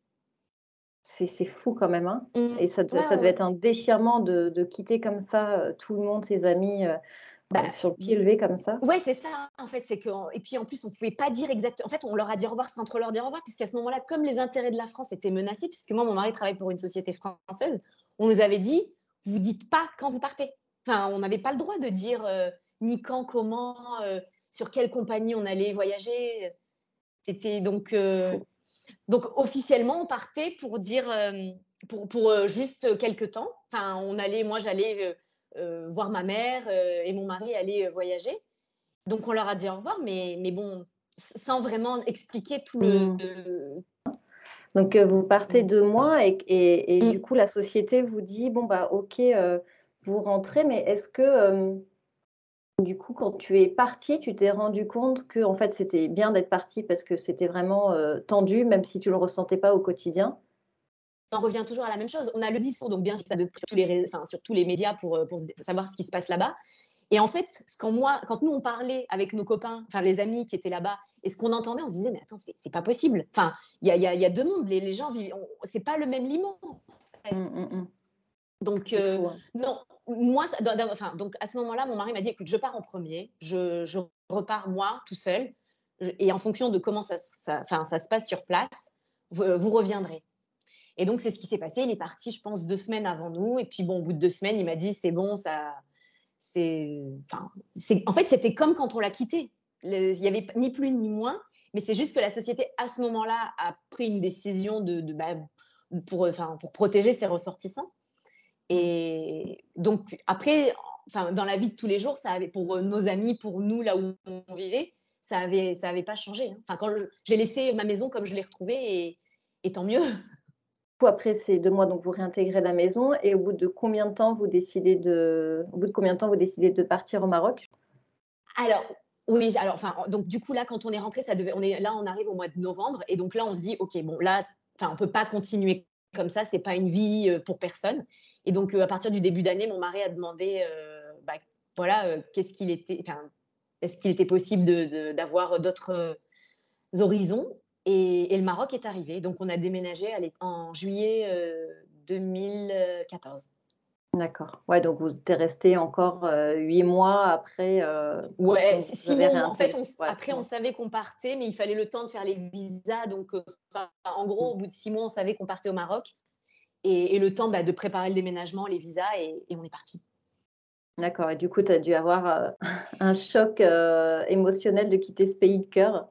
C'est fou quand même. Hein. Mmh. Et ça, ça devait être un déchirement de, de quitter comme ça euh, tout le monde, ses amis, euh, bah, euh, sur le pied levé comme ça. Ouais, c'est ça en fait. C'est que et puis en plus on pouvait pas dire exactement. En fait, on leur a dit au revoir sans trop leur dire au revoir, puisqu'à ce moment-là, comme les intérêts de la France étaient menacés, puisque moi mon mari travaille pour une société française, on nous avait dit vous dites pas quand vous partez. Enfin, on n'avait pas le droit de dire ni quand, comment, sur quelle compagnie on allait voyager. C'était donc. Donc officiellement, on partait pour dire, euh, pour, pour euh, juste quelques temps. Enfin, on allait, moi j'allais euh, voir ma mère et mon mari allait voyager. Donc on leur a dit au revoir, mais, mais bon, sans vraiment expliquer tout le. Mmh. Donc vous partez mmh. deux mois et, et, mmh. du coup la société vous dit bon bah ok vous rentrez, mais est-ce que du coup, quand tu es parti, tu t'es rendu compte que en fait, c'était bien d'être parti parce que c'était vraiment euh, tendu, même si tu ne le ressentais pas au quotidien? On revient toujours à la même chose. On a le discours, donc bien ça sur tous les, enfin, sur tous les médias pour, euh, pour savoir ce qui se passe là-bas. Et en fait, quand, moi, quand nous, on parlait avec nos copains, enfin les amis qui étaient là-bas, et ce qu'on entendait, on se disait, mais attends, c'est pas possible. Enfin, il y a, y, a, y a, deux mondes. Les, les gens vivent, c'est pas le même. En fait. Mmh, mmh, mmh. Donc, hein. non, moi, enfin, donc à ce moment-là, mon mari m'a dit écoute, je pars en premier, je, je repars moi tout seul, et en fonction de comment ça, ça, ça se passe sur place, vous, reviendrez. Et donc, c'est ce qui s'est passé. Il est parti, je pense, deux semaines avant nous. Et puis, bon, au bout de deux semaines, il m'a dit c'est bon, ça. C'est, en fait, c'était comme quand on l'a quitté. il n'y avait ni plus ni moins, mais c'est juste que la société, à ce moment-là, a pris une décision de, de bah, pour, pour protéger ses ressortissants. Et donc, après, enfin, dans la vie de tous les jours, ça avait, pour nos amis, pour nous, là où on vivait, ça avait, ça avait pas changé. Hein. Enfin, quand j'ai laissé ma maison comme je l'ai retrouvée, et, tant mieux. Après ces deux mois, donc vous réintégrez la maison et au bout de combien de temps vous décidez de, au bout de combien de temps vous décidez de partir au Maroc? Alors oui, alors enfin donc du coup là quand on est rentré, ça devait, on est là, on arrive au mois de novembre et donc là on se dit ok bon là, enfin on peut pas continuer comme ça, c'est pas une vie euh, pour personne. Et donc euh, à partir du début d'année, mon mari a demandé euh, bah, voilà qu'est-ce qu'il était, enfin est-ce qu'il était possible d'avoir d'autres horizons et, le Maroc est arrivé. Donc, on a déménagé en juillet 2014. D'accord. Ouais, donc vous êtes resté encore huit mois après. Euh, ouais, sinon, en fait, après, on savait qu'on partait, mais il fallait le temps de faire les visas. Donc, en gros, au bout de six mois, on savait qu'on partait au Maroc et, le temps bah, de préparer le déménagement, les visas, et, on est parti. D'accord. Et du coup, tu as dû avoir un choc émotionnel de quitter ce pays de cœur?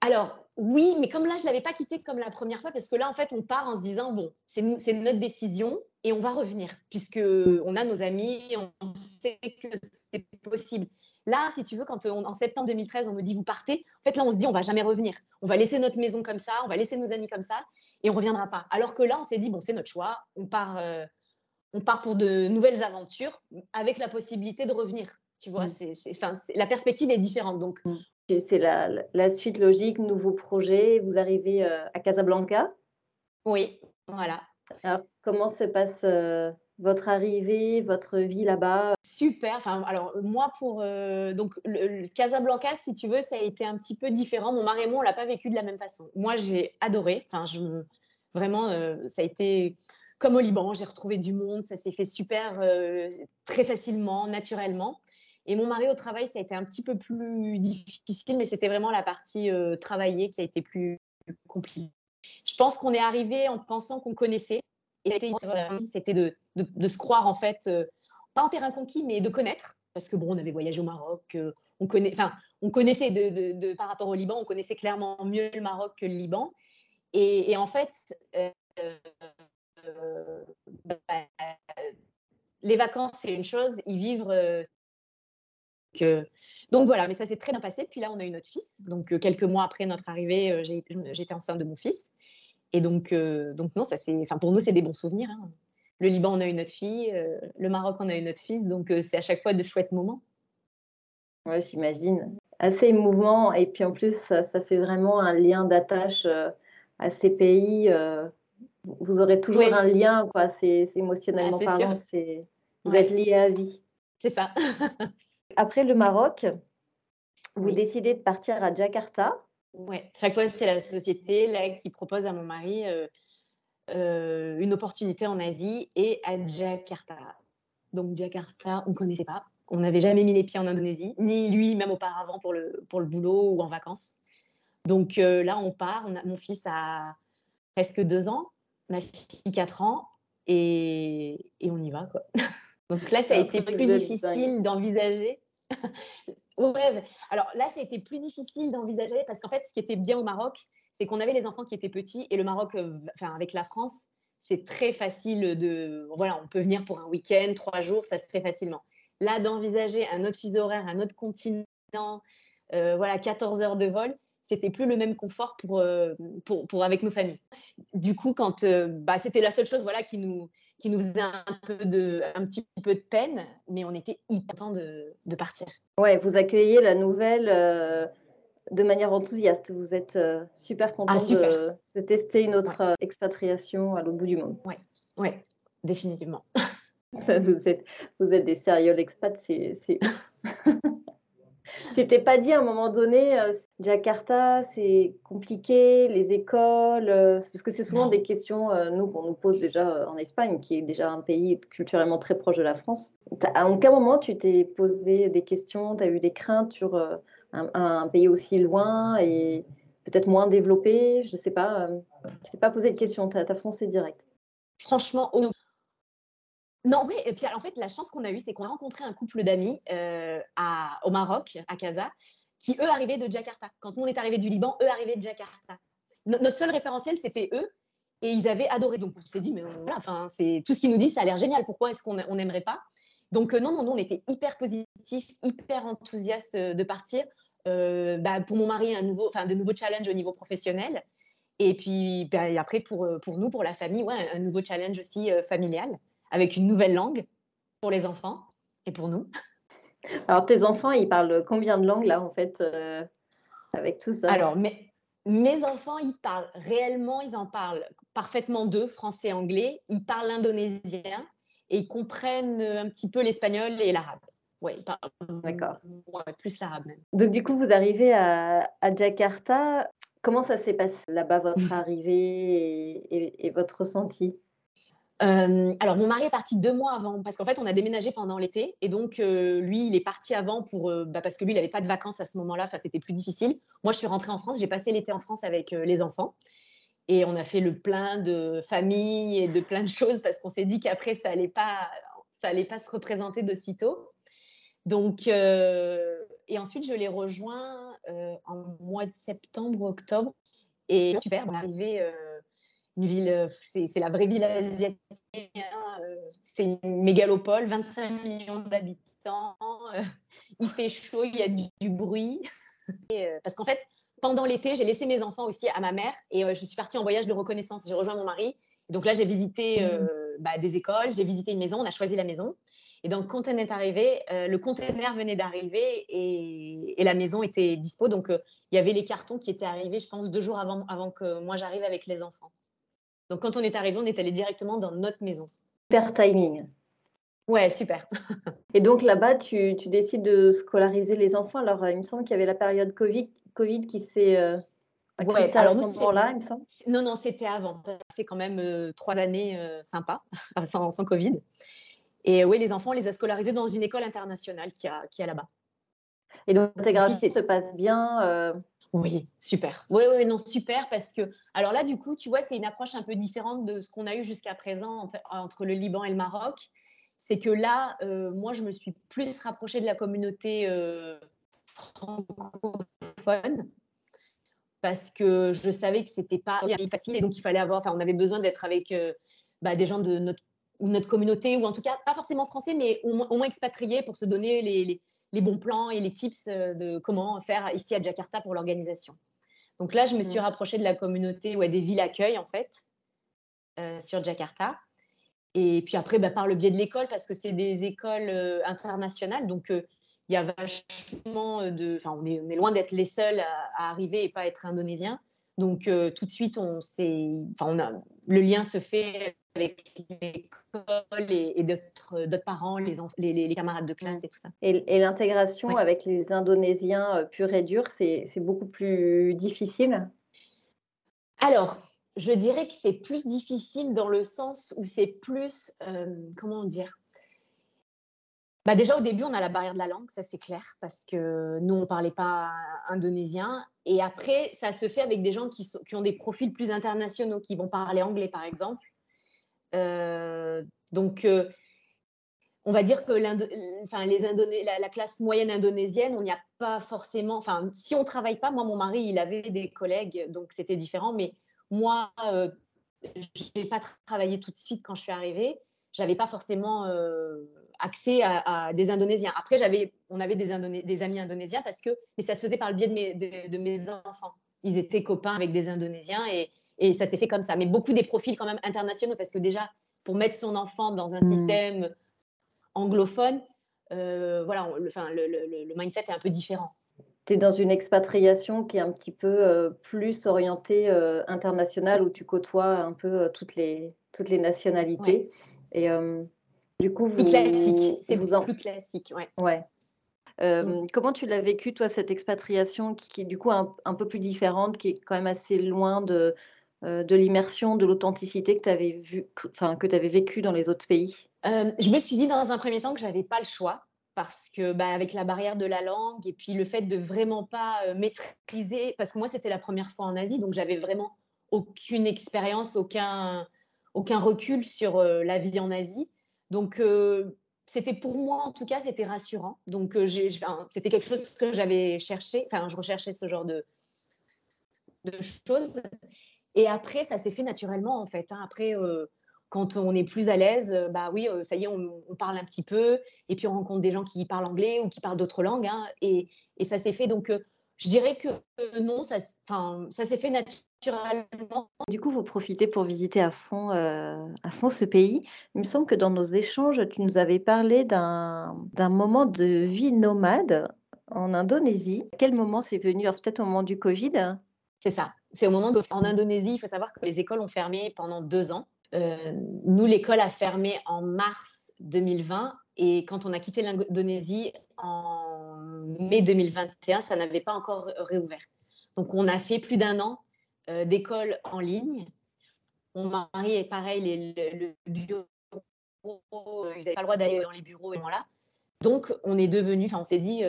Alors, oui, mais comme là, je ne l'avais pas quitté comme la première fois, parce que là, en fait, on part en se disant, bon, c'est notre décision et on va revenir, puisqu'on a nos amis, on sait que c'est possible. Là, si tu veux, quand en septembre 2013, on me dit, vous partez, en fait, là, on se dit, on va jamais revenir. On va laisser notre maison comme ça, on va laisser nos amis comme ça, et on reviendra pas. Alors que là, on s'est dit, bon, c'est notre choix, on part, euh, on part pour de nouvelles aventures, avec la possibilité de revenir. Tu vois, mm. c'est, la perspective est différente. Donc, mm. C'est la, suite logique, nouveau projet. Vous arrivez euh, à Casablanca? Oui, voilà. Alors, comment se passe euh, votre arrivée, votre vie là-bas? Super. Enfin, alors moi, pour euh, donc Casablanca, si tu veux, ça a été un petit peu différent. Mon mari et moi, on l'a pas vécu de la même façon. Moi, j'ai adoré. Enfin, je vraiment, ça a été comme au Liban. J'ai retrouvé du monde. Ça s'est fait super, très facilement, naturellement. Et mon mari au travail, ça a été un petit peu plus difficile, mais c'était vraiment la partie euh, travailler qui a été plus compliquée. Je pense qu'on est arrivé en pensant qu'on connaissait. C'était de, de, se croire, en fait, euh, pas en terrain conquis, mais de connaître. Parce que bon, on avait voyagé au Maroc, euh, on, connaît, on connaissait de, par rapport au Liban, on connaissait clairement mieux le Maroc que le Liban. Et, en fait, bah, les vacances, c'est une chose, y vivre, donc voilà, mais ça s'est très bien passé. Puis là, on a eu notre fils. Donc euh, quelques mois après notre arrivée, euh, j'étais enceinte de mon fils. Et donc, euh, donc non, ça c'est, enfin pour nous, c'est des bons souvenirs. Hein. Le Liban, on a eu notre fille. le Maroc, on a eu notre fils. Donc c'est à chaque fois de chouettes moments. Oui, j'imagine. Assez émouvant. Et puis en plus, ça, fait vraiment un lien d'attache à ces pays. vous aurez toujours un lien, quoi. C'est émotionnellement ah, parlant. Vous êtes liés à vie. C'est ça. Après le Maroc, vous décidez de partir à Jakarta. Oui, chaque fois, c'est la société là, qui propose à mon mari euh, euh, une opportunité en Asie et à Jakarta. Donc, Jakarta, on ne connaissait pas. On n'avait jamais mis les pieds en Indonésie, ni lui, même auparavant pour le, pour le boulot ou en vacances. Donc euh, là, on part. On a, mon fils a presque deux ans, ma fille quatre ans, et, et on y va. Quoi. Donc là, ça a été plus difficile d'envisager. ouais, alors là, été plus difficile d'envisager parce qu'en fait, ce qui était bien au Maroc, c'est qu'on avait les enfants qui étaient petits et le Maroc, euh, enfin, avec la France, c'est très facile de. Voilà, on peut venir pour un week-end, trois jours, ça se fait facilement. Là, d'envisager un autre fuseau horaire, un autre continent, euh, voilà, 14 heures de vol, c'était plus le même confort pour, euh, pour, pour, avec nos familles. Du coup, quand bah, c'était la seule chose voilà, qui, nous, qui nous faisait un, peu de, un petit peu de peine, mais on était hyper content de, de, partir. Ouais, vous accueillez la nouvelle euh, de manière enthousiaste. Vous êtes euh, super content ah, De, de, tester une autre euh, expatriation à l'autre bout du monde. Oui, ouais, définitivement. vous, êtes, vous êtes des sérieux expats, c'est tu t'es pas dit à un moment donné, euh, Jakarta, c'est compliqué, les écoles, euh, parce que c'est souvent des questions, euh, nous, qu'on nous pose déjà en Espagne, qui est déjà un pays culturellement très proche de la France. À aucun moment, tu t'es posé des questions, tu as eu des craintes sur un, pays aussi loin et peut-être moins développé, je ne sais pas. tu t'es pas posé de questions, tu as, foncé direct. Franchement, non, oui, et puis en fait, la chance qu'on a eue, c'est qu'on a rencontré un couple d'amis euh, au Maroc, à Casa, qui eux arrivaient de Jakarta. Quand nous on est arrivés du Liban, eux arrivaient de Jakarta. notre seul référentiel, c'était eux, et ils avaient adoré. Donc on s'est dit, mais voilà, enfin, c'est tout ce qu'ils nous disent, ça a l'air génial. Pourquoi est-ce qu'on n'aimerait pas? Donc euh, non, non, nous on était hyper positifs, hyper enthousiastes de partir. Euh, bah, pour mon mari, un nouveau, de nouveaux challenges au niveau professionnel. Et puis bah, après, pour, pour nous, pour la famille, ouais, un nouveau challenge aussi familial avec une nouvelle langue pour les enfants et pour nous. Alors, tes enfants, ils parlent combien de langues là, en fait, euh, avec tout ça? Alors, mes, mes enfants, ils parlent réellement, ils en parlent parfaitement deux, français et anglais. Ils parlent l'indonésien et ils comprennent un petit peu l'espagnol et l'arabe. Oui, d'accord. plus l'arabe même. Donc, du coup, vous arrivez à, à Jakarta. Comment ça s'est passé là-bas, votre arrivée et, et votre ressenti? Alors, mon mari est parti deux mois avant, parce qu'en fait, on a déménagé pendant l'été. Et donc, lui, il est parti avant pour, bah, parce que lui, il n'avait pas de vacances à ce moment-là. Enfin, c'était plus difficile. Moi, je suis rentrée en France. J'ai passé l'été en France avec les enfants. Et on a fait le plein de familles et de plein de choses parce qu'on s'est dit qu'après, ça n'allait pas, allait pas se représenter de sitôt. Donc, et ensuite, je l'ai rejoint en mois de septembre, octobre. Et super, on est arrivé une ville, euh, c'est la vraie ville asiatique. Hein, euh, c'est une mégalopole, 25 millions d'habitants. Euh, il fait chaud, il y a du, bruit. parce qu'en fait, pendant l'été, j'ai laissé mes enfants aussi à ma mère et je suis partie en voyage de reconnaissance. J'ai rejoint mon mari. Donc là, j'ai visité mmh. bah, des écoles, j'ai visité une maison, on a choisi la maison. Et donc, quand on est arrivé, le conteneur venait d'arriver et, la maison était dispo. Donc, il y avait les cartons qui étaient arrivés, je pense, deux jours avant, avant que moi j'arrive avec les enfants. Donc quand on est arrivé, on est allé directement dans notre maison. Super timing. Ouais, super. Et donc là-bas, tu, décides de scolariser les enfants. Alors, il me semble qu'il y avait la période Covid, COVID qui s'est euh, ouais, alors à ce moment-là, il me semble. Non, non, c'était avant. Ça fait quand même euh, trois années euh, sympas, sans, sans, Covid. Et oui, les enfants, on les a scolarisés dans une école internationale qui a, qui a là-bas. Et donc, l'intégration se passe bien euh, oui, super. Oui, oui, non, super parce que, alors là, du coup, tu vois, c'est une approche un peu différente de ce qu'on a eu jusqu'à présent entre, le Liban et le Maroc. C'est que là, euh, moi, je me suis plus rapprochée de la communauté euh, francophone parce que je savais que c'était pas facile et donc il fallait avoir, enfin, on avait besoin d'être avec euh, bah, des gens de notre ou notre communauté ou en tout cas pas forcément français, mais au moins, expatriés pour se donner les les bons plans et les tips euh, de comment faire ici à Jakarta pour l'organisation. Donc là, je me suis mmh. rapprochée de la communauté ouais, des villes accueil, en fait, euh, sur Jakarta. Et puis après, bah, par le biais de l'école, parce que c'est des écoles euh, internationales, donc il y a vachement de... Enfin, on est, loin d'être les seuls à, arriver et pas être indonésiens. Donc tout de suite, on, enfin, on a, le lien se fait avec l'école et, d'autres parents, les, les, camarades de classe et tout ça. Et, l'intégration avec les Indonésiens euh, purs et durs, c'est beaucoup plus difficile? Alors, je dirais que c'est plus difficile dans le sens où c'est plus, euh, comment dire? Bah déjà, au début, on a la barrière de la langue, ça c'est clair, parce que nous, on ne parlait pas indonésien. Et après, ça se fait avec des gens qui, qui ont des profils plus internationaux, qui vont parler anglais, par exemple. Euh, donc, euh, on va dire que les la, la, classe moyenne indonésienne, on n'y a pas forcément. Enfin, si on travaille pas, moi, mon mari, il avait des collègues, donc c'était différent. Mais moi, euh, je n'ai pas travaillé tout de suite quand je suis arrivée. J'avais pas forcément accès à, des Indonésiens. Après, on avait des, des, amis indonésiens parce que, mais ça se faisait par le biais de mes, de mes enfants. Ils étaient copains avec des Indonésiens et, et ça s'est fait comme ça. Mais beaucoup des profils quand même internationaux, parce que déjà, pour mettre son enfant dans un hmm. système anglophone, euh, voilà, le, enfin, le, le, mindset est un peu différent. Tu es dans une expatriation qui est un petit peu euh, plus orientée euh, internationale, où tu côtoies un peu toutes, les, toutes les nationalités. Et du coup, vous. Plus classique, c'est vous en... plus classique, ouais. ouais. Mmh. Comment tu l'as vécu, toi, cette expatriation qui, est du coup un, un, peu plus différente, qui est quand même assez loin de, de l'immersion, de l'authenticité que tu avais, vu, avais vécu dans les autres pays? Je me suis dit dans un premier temps que j'avais pas le choix parce que bah, avec la barrière de la langue et puis le fait de vraiment pas maîtriser, parce que moi c'était la première fois en Asie, donc j'avais vraiment aucune expérience, aucun, aucun recul sur la vie en Asie. Donc c'était pour moi en tout cas c'était rassurant. Donc c'était quelque chose que j'avais cherché, enfin je recherchais ce genre de, de choses. Et après ça s'est fait naturellement en fait. Hein. Après quand on est plus à l'aise, euh, bah oui, euh, ça y est, on, parle un petit peu, et puis on rencontre des gens qui parlent anglais ou qui parlent d'autres langues, hein, et, ça s'est fait. Donc, euh, je dirais que non, ça, ça s'est fait naturellement. Du coup, vous profitez pour visiter à fond, à fond ce pays. Il me semble que dans nos échanges, tu nous avais parlé d'un moment de vie nomade en Indonésie. quel moment c'est venu? C'est peut-être au moment du Covid C'est ça. C'est au moment en Indonésie, il faut savoir que les écoles ont fermé pendant deux ans. Euh, nous, l'école a fermé en mars 2020 et quand on a quitté l'Indonésie en mai 2021, ça n'avait pas encore réouvert. Donc, on a fait plus d'un an euh, d'école en ligne. Mon mari est pareil, le, bureau, euh, ils n'avaient pas le droit d'aller dans les bureaux et voilà. Donc, on est devenu, enfin, on s'est dit,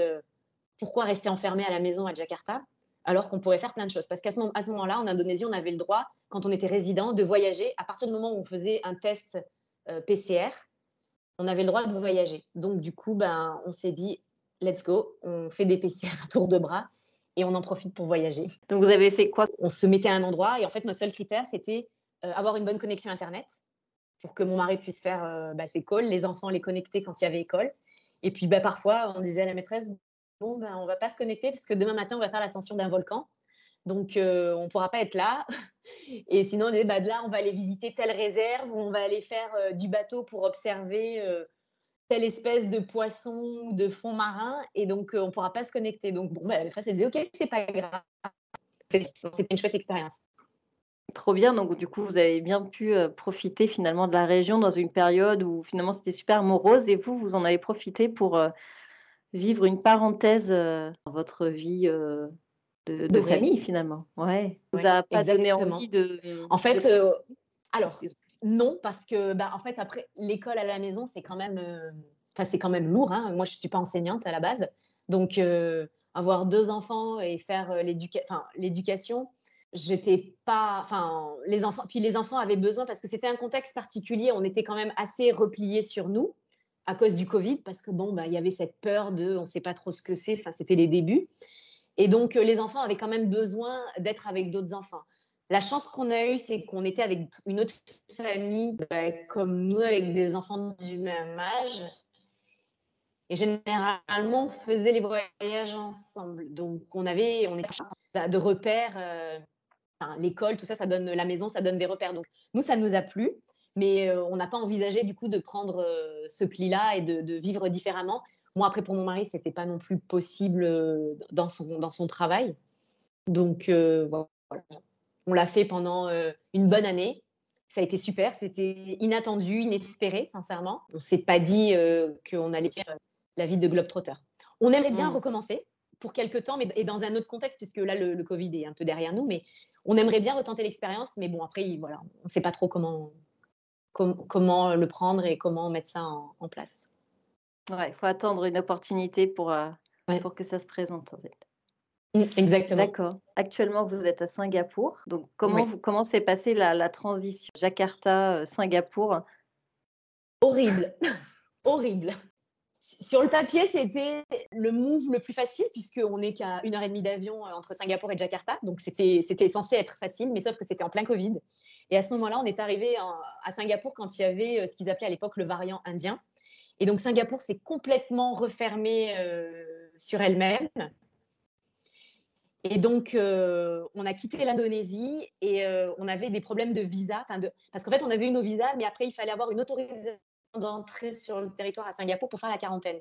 pourquoi rester enfermé à la maison à Jakarta? Alors qu'on pourrait faire plein de choses. Parce qu'à ce, moment-là, en Indonésie, on avait le droit, quand on était résident, de voyager. À partir du moment où on faisait un test euh, PCR, on avait le droit de voyager. Donc, du coup, ben, on s'est dit, let's go, on fait des PCR à tour de bras et on en profite pour voyager. Donc, vous avez fait quoi? On se mettait à un endroit et en fait, notre seul critère, c'était euh, avoir une bonne connexion Internet pour que mon mari puisse faire euh, bah, ses calls, les enfants les connecter quand il y avait école. Et puis, bah, parfois, on disait à la maîtresse, bon, ben, on va pas se connecter parce que demain matin, on va faire l'ascension d'un volcan. Donc, euh, on ne pourra pas être là. Et sinon, on est bah, là, on va aller visiter telle réserve ou on va aller faire euh, du bateau pour observer euh, telle espèce de poisson ou de fond marin. Et donc, on ne pourra pas se connecter. Donc, bon, bah, la maîtresse, elle disait, OK, c'est pas grave. C'était une chouette expérience. Trop bien. Donc, du coup, vous avez bien pu profiter finalement de la région dans une période où finalement c'était super morose et vous, vous en avez profité pour vivre une parenthèse dans votre vie de, famille finalement. Ouais. Vous a pas donné envie de. En fait, alors non parce que bah, en fait après l'école à la maison c'est quand même, enfin c'est quand même lourd. Hein. Moi je suis pas enseignante à la base, donc avoir deux enfants et faire l'éducation, j'étais pas, enfin les enfants, puis les enfants avaient besoin parce que c'était un contexte particulier. On était quand même assez repliés sur nous à cause du Covid, parce que bon, bah, il y avait cette peur de, on ne sait pas trop ce que c'est, enfin, c'était les débuts. Et donc, euh, les enfants avaient quand même besoin d'être avec d'autres enfants. La chance qu'on a eue, c'est qu'on était avec une autre famille, bah, comme nous, avec des enfants du même âge. Et généralement, on faisait les voyages ensemble. Donc, on avait, on était de repères. Euh, l'école, tout ça, ça donne la maison, ça donne des repères. Donc, nous, ça nous a plu mais on n'a pas envisagé du coup de prendre ce pli-là et de, vivre différemment. Moi, après, pour mon mari, ce n'était pas non plus possible dans son, dans son travail. Donc, voilà. On l'a fait pendant une bonne année. Ça a été super. C'était inattendu, inespéré, sincèrement. On ne s'est pas dit qu'on allait faire la vie de Globetrotter. On aimerait bien mmh. recommencer pour quelques temps, mais et dans un autre contexte, puisque là, le, le, Covid est un peu derrière nous. Mais on aimerait bien retenter l'expérience. Mais bon, après, voilà, on ne sait pas trop comment, comment le prendre et comment mettre ça en, place. Ouais, il faut attendre une opportunité pour, euh, pour que ça se présente en fait. Mmh, exactement. D'accord. Actuellement, vous êtes à Singapour. Donc, comment, vous, comment s'est passée la, la transition? Jakarta-Singapour euh, Horrible. Horrible. Sur le papier, c'était le move le plus facile, puisqu'on n'est qu'à une heure et demie d'avion euh, entre Singapour et Jakarta. Donc, c'était censé être facile, mais sauf que c'était en plein Covid. Et à ce moment-là, on est arrivé à Singapour quand il y avait euh, ce qu'ils appelaient à l'époque le variant indien. Et donc, Singapour s'est complètement refermée euh, sur elle-même. Et donc, on a quitté l'Indonésie et on avait des problèmes de visa. De... Parce qu'en fait, on avait eu nos visas, mais après, il fallait avoir une autorisation d'entrer sur le territoire à Singapour pour faire la quarantaine.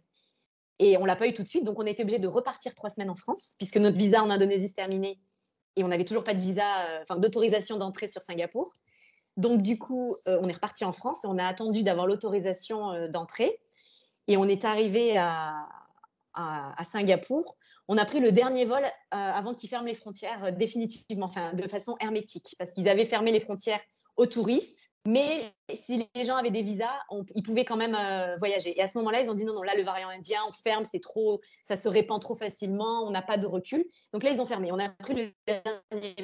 Et on l'a pas eu tout de suite, donc on était obligé de repartir trois semaines en France, puisque notre visa en Indonésie se terminait et on n'avait toujours pas de visa, euh, enfin d'autorisation d'entrée sur Singapour. Donc du coup, euh, on est reparti en France et on a attendu d'avoir l'autorisation euh, d'entrée. Et on est arrivé à, à, Singapour, on a pris le dernier vol avant qu'ils ferment les frontières définitivement, enfin de façon hermétique, parce qu'ils avaient fermé les frontières aux touristes. Mais si les gens avaient des visas, ils pouvaient quand même euh, voyager. Et à ce moment-là, ils ont dit non, non, là, le variant indien, on ferme, c'est trop, ça se répand trop facilement, on n'a pas de recul. Donc là, ils ont fermé. On a pris le dernier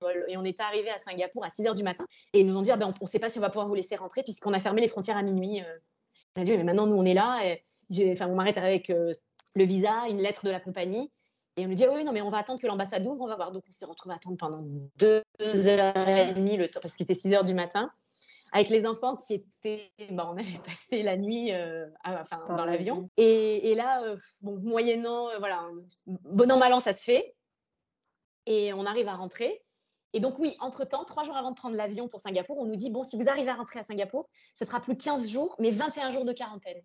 vol et on est arrivé à Singapour à 6 h du matin. Et ils nous ont dit, ah ben, on ne sait pas si on va pouvoir vous laisser rentrer puisqu'on a fermé les frontières à minuit. Euh. On a dit, mais maintenant, nous, on est là. Et enfin, on m'arrête avec euh, le visa, une lettre de la compagnie. Et on nous dit, oui, non, mais on va attendre que l'ambassade ouvre, on va voir. Donc, on s'est retrouvé à attendre pendant deux heures et demie, le temps, parce qu'il était 6 heures du matin, avec les enfants qui étaient. Bah, on avait passé la nuit euh, enfin, dans l'avion. Et, et, là, euh, bon, moyennant, euh, voilà, bon an, mal an, ça se fait. Et on arrive à rentrer. Et donc, oui, entre-temps, trois jours avant de prendre l'avion pour Singapour, on nous dit, bon, si vous arrivez à rentrer à Singapour, ce sera plus 15 jours, mais 21 jours de quarantaine.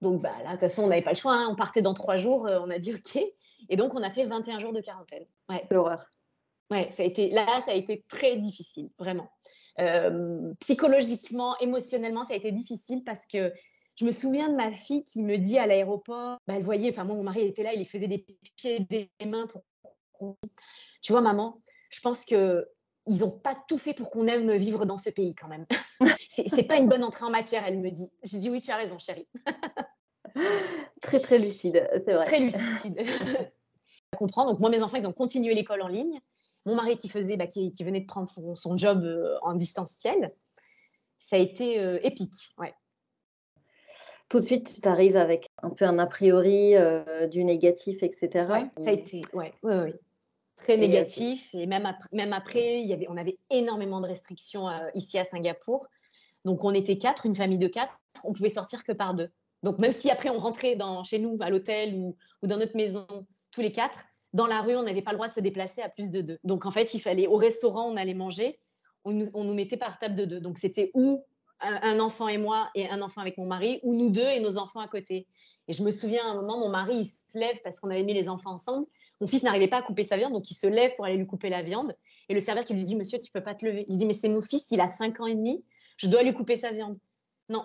Donc, bah, là, de toute façon, on n'avait pas le choix. Hein. On partait dans trois jours. on a dit OK. Et donc, on a fait 21 jours de quarantaine. Ouais. L'horreur. Ouais, ça a été, là, ça a été très difficile, vraiment. Euh, psychologiquement, émotionnellement, ça a été difficile parce que je me souviens de ma fille qui me dit à l'aéroport, bah, elle voyait, enfin moi, mon mari était là, il faisait des pieds des mains pour... Tu vois, maman, je pense que ils n'ont pas tout fait pour qu'on aime vivre dans ce pays quand même. c'est pas une bonne entrée en matière, elle me dit. Je dis oui, tu as raison, chérie. très très lucide, c'est vrai. Très lucide. Je comprends. Donc moi, mes enfants, ils ont continué l'école en ligne. Mon mari qui faisait, bah, qui, venait de prendre son, job euh, en distanciel, ça a été euh, épique. Ouais. Tout de suite, tu t'arrives avec un peu un a priori euh, du négatif, etc. Ouais, ça a été, ouais, ouais, ouais très négatif. Et même après, même après il y avait, on avait énormément de restrictions ici à Singapour. Donc, on était quatre, une famille de quatre. On pouvait sortir que par deux. Donc, même si après on rentrait dans, chez nous, à l'hôtel ou, dans notre maison, tous les quatre, dans la rue, on n'avait pas le droit de se déplacer à plus de deux. Donc, en fait, il fallait, au restaurant, on allait manger, on nous, mettait par table de deux. Donc, c'était ou un, enfant et moi et un enfant avec mon mari, ou nous deux et nos enfants à côté. Et je me souviens à un moment, mon mari, il se lève parce qu'on avait mis les enfants ensemble. Mon fils n'arrivait pas à couper sa viande, donc il se lève pour aller lui couper la viande. Et le serveur qui lui dit, monsieur, tu peux pas te lever. Il dit, mais c'est mon fils, il a 5 ans et demi, je dois lui couper sa viande. Non,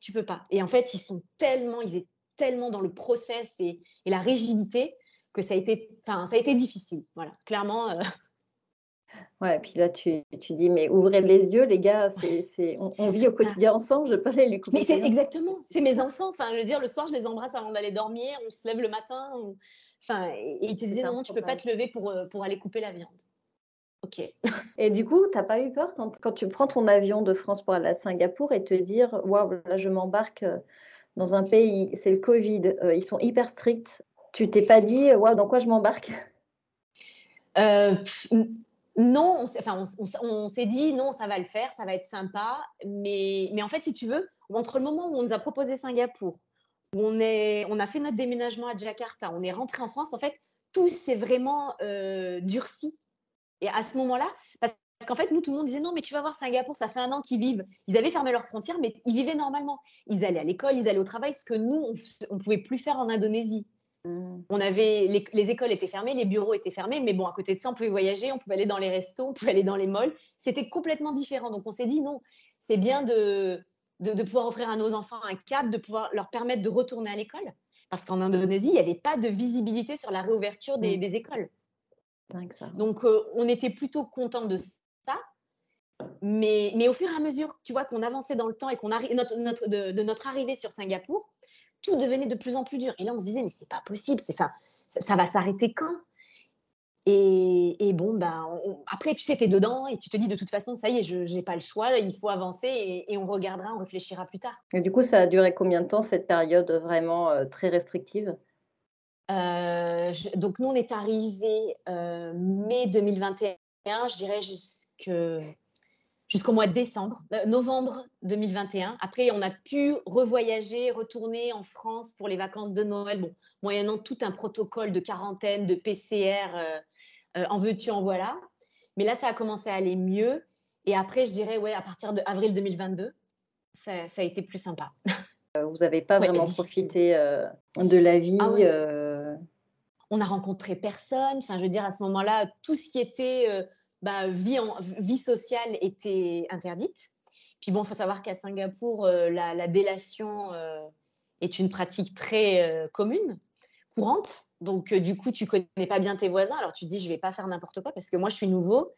tu peux pas. Et en fait, ils sont tellement, ils étaient tellement dans le process et, la rigidité que ça a été, enfin, ça a été difficile. Voilà, clairement. Euh. Ouais, et puis là, tu, tu, dis, mais ouvrez les yeux, les gars, c'est, on, vit au quotidien ensemble, je peux aller lui couper. Mais c'est exactement, c'est mes enfants. Enfin, je veux dire, le soir, je les embrasse avant d'aller dormir, on se lève le matin. Enfin, et, ils te disaient, non, tu peux pas te lever pour, euh, pour aller couper la viande. Ok. Et du coup, tu n'as pas eu peur quand, tu prends ton avion de France pour aller à Singapour et te dire Waouh, là, je m'embarque euh, dans un pays, c'est le Covid, euh, ils sont hyper stricts. Tu t'es pas dit Waouh, dans quoi je m'embarque? Euh, Non, on, s'est dit non, ça va le faire, ça va être sympa. Mais, mais en fait, si tu veux, entre le moment où on nous a proposé Singapour, où on, est, on a fait notre déménagement à Jakarta, on est rentré en France, en fait, tout s'est vraiment durci et à ce moment-là, parce qu'en fait, nous, tout le monde disait non, mais tu vas voir Singapour, ça fait un an qu'ils vivent. Ils avaient fermé leurs frontières, mais ils vivaient normalement. Ils allaient à l'école, ils allaient au travail, ce que nous, on ne pouvait plus faire en Indonésie. Mmh. On avait, les, écoles étaient fermées, les bureaux étaient fermés, mais bon, à côté de ça, on pouvait voyager, on pouvait aller dans les restos, on pouvait aller dans les malls. C'était complètement différent. Donc, on s'est dit non, c'est bien de, de, pouvoir offrir à nos enfants un cadre, de pouvoir leur permettre de retourner à l'école. Parce qu'en Indonésie, il n'y avait pas de visibilité sur la réouverture des, mmh. des écoles. Donc, euh, on était plutôt content de ça. Mais, mais, au fur et à mesure, tu vois, qu'on avançait dans le temps et qu'on arrive notre, de, notre arrivée sur Singapour, tout devenait de plus en plus dur. Et là, on se disait, mais c'est pas possible, c'est, ça, ça va s'arrêter quand? Et, bon, bah, après, tu sais, tu es dedans et tu te dis de toute façon, ça y est, je n'ai pas le choix, il faut avancer et, on regardera, on réfléchira plus tard. Et du coup, ça a duré combien de temps cette période vraiment euh, très restrictive? Euh, donc, nous, on est arrivé euh, mai 2021, je dirais jusqu'au mois de décembre, euh, novembre 2021. Après, on a pu revoyager, retourner en France pour les vacances de Noël, bon, moyennant tout un protocole de quarantaine, de PCR, en veux-tu, en voilà. Mais là, ça a commencé à aller mieux. Et après, je dirais, ouais, à partir de avril 2022, ça, a été plus sympa. Vous n'avez pas vraiment profité de la vie ah on a rencontré personne. Enfin, je veux dire, à ce moment-là, tout ce qui était euh, bah, vie, sociale était interdite. Puis bon, il faut savoir qu'à Singapour, euh, la, délation euh, est une pratique très commune. courante. Donc, du coup, tu connais pas bien tes voisins. Alors, tu te dis, je vais pas faire n'importe quoi parce que moi, je suis nouveau.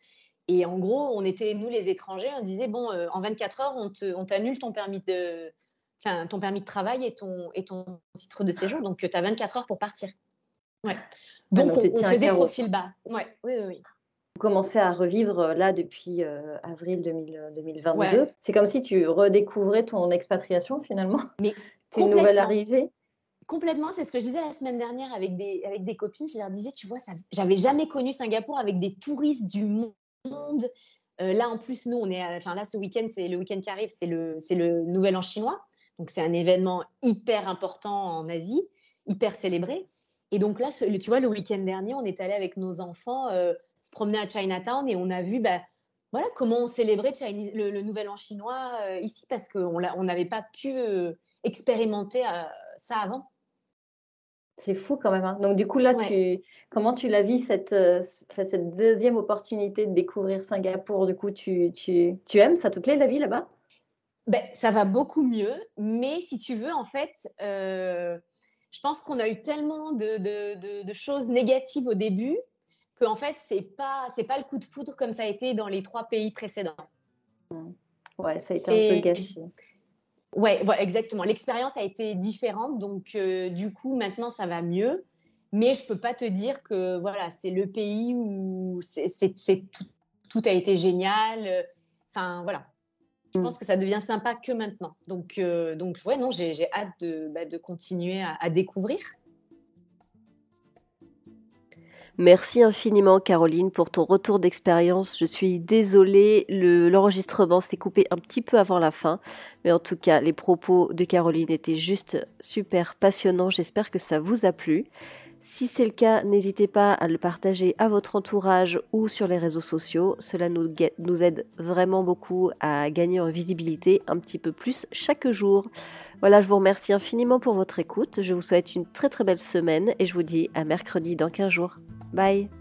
Et en gros, on était, nous les étrangers, on disait, bon, en 24 heures, on t'annule ton permis de, ton permis de travail et ton, et ton titre de séjour. Donc, tu as 24 heures pour partir. Ouais. Donc, on, on faisait profil bas. Ouais, oui, oui, oui. Vous commencez à revivre là depuis avril 2022. C'est comme si tu redécouvrais ton expatriation finalement. Mais une nouvelle arrivée. Complètement, c'est ce que je disais la semaine dernière avec des, avec des copines. Je leur disais, tu vois, j'avais jamais connu Singapour avec des touristes du monde. là, en plus, nous, on est, enfin là, ce week-end, c'est le week-end qui arrive, c'est le, c'est le Nouvel An chinois. Donc, c'est un événement hyper important en Asie, hyper célébré. Et donc là, tu vois, le week-end dernier, on est allé avec nos enfants se promener à Chinatown et on a vu bah, voilà, comment on célébrait le, Nouvel An chinois ici parce qu'on n'avait pas pu expérimenter ça avant. C'est fou quand même. Hein. Donc du coup, là, tu, comment tu l'as vu, cette, euh, cette deuxième opportunité de découvrir Singapour? Du coup, tu, tu, tu aimes Ça te plaît la vie là-bas? Ben, Ça va beaucoup mieux. Mais si tu veux, en fait, euh, je pense qu'on a eu tellement de, de, de, choses négatives au début qu'en fait, ce n'est pas, pas le coup de foudre comme ça a été dans les trois pays précédents. Ouais, ça a été un peu gâché. Ouais, exactement. L'expérience a été différente, donc euh, du coup maintenant ça va mieux. Mais je peux pas te dire que voilà, c'est le pays où c'est tout, tout, a été génial. Enfin voilà, je mm. pense que ça devient sympa que maintenant. Donc euh, donc ouais non, j'ai hâte de, bah, de continuer à, à découvrir. Merci infiniment Caroline pour ton retour d'expérience. Je suis désolée, l'enregistrement s'est coupé un petit peu avant la fin, mais en tout cas les propos de Caroline étaient juste super passionnants. J'espère que ça vous a plu. Si c'est le cas, n'hésitez pas à le partager à votre entourage ou sur les réseaux sociaux. Cela nous, aide vraiment beaucoup à gagner en visibilité un petit peu plus chaque jour. Voilà, je vous remercie infiniment pour votre écoute. Je vous souhaite une très très belle semaine et je vous dis à mercredi dans 15 jours. Bye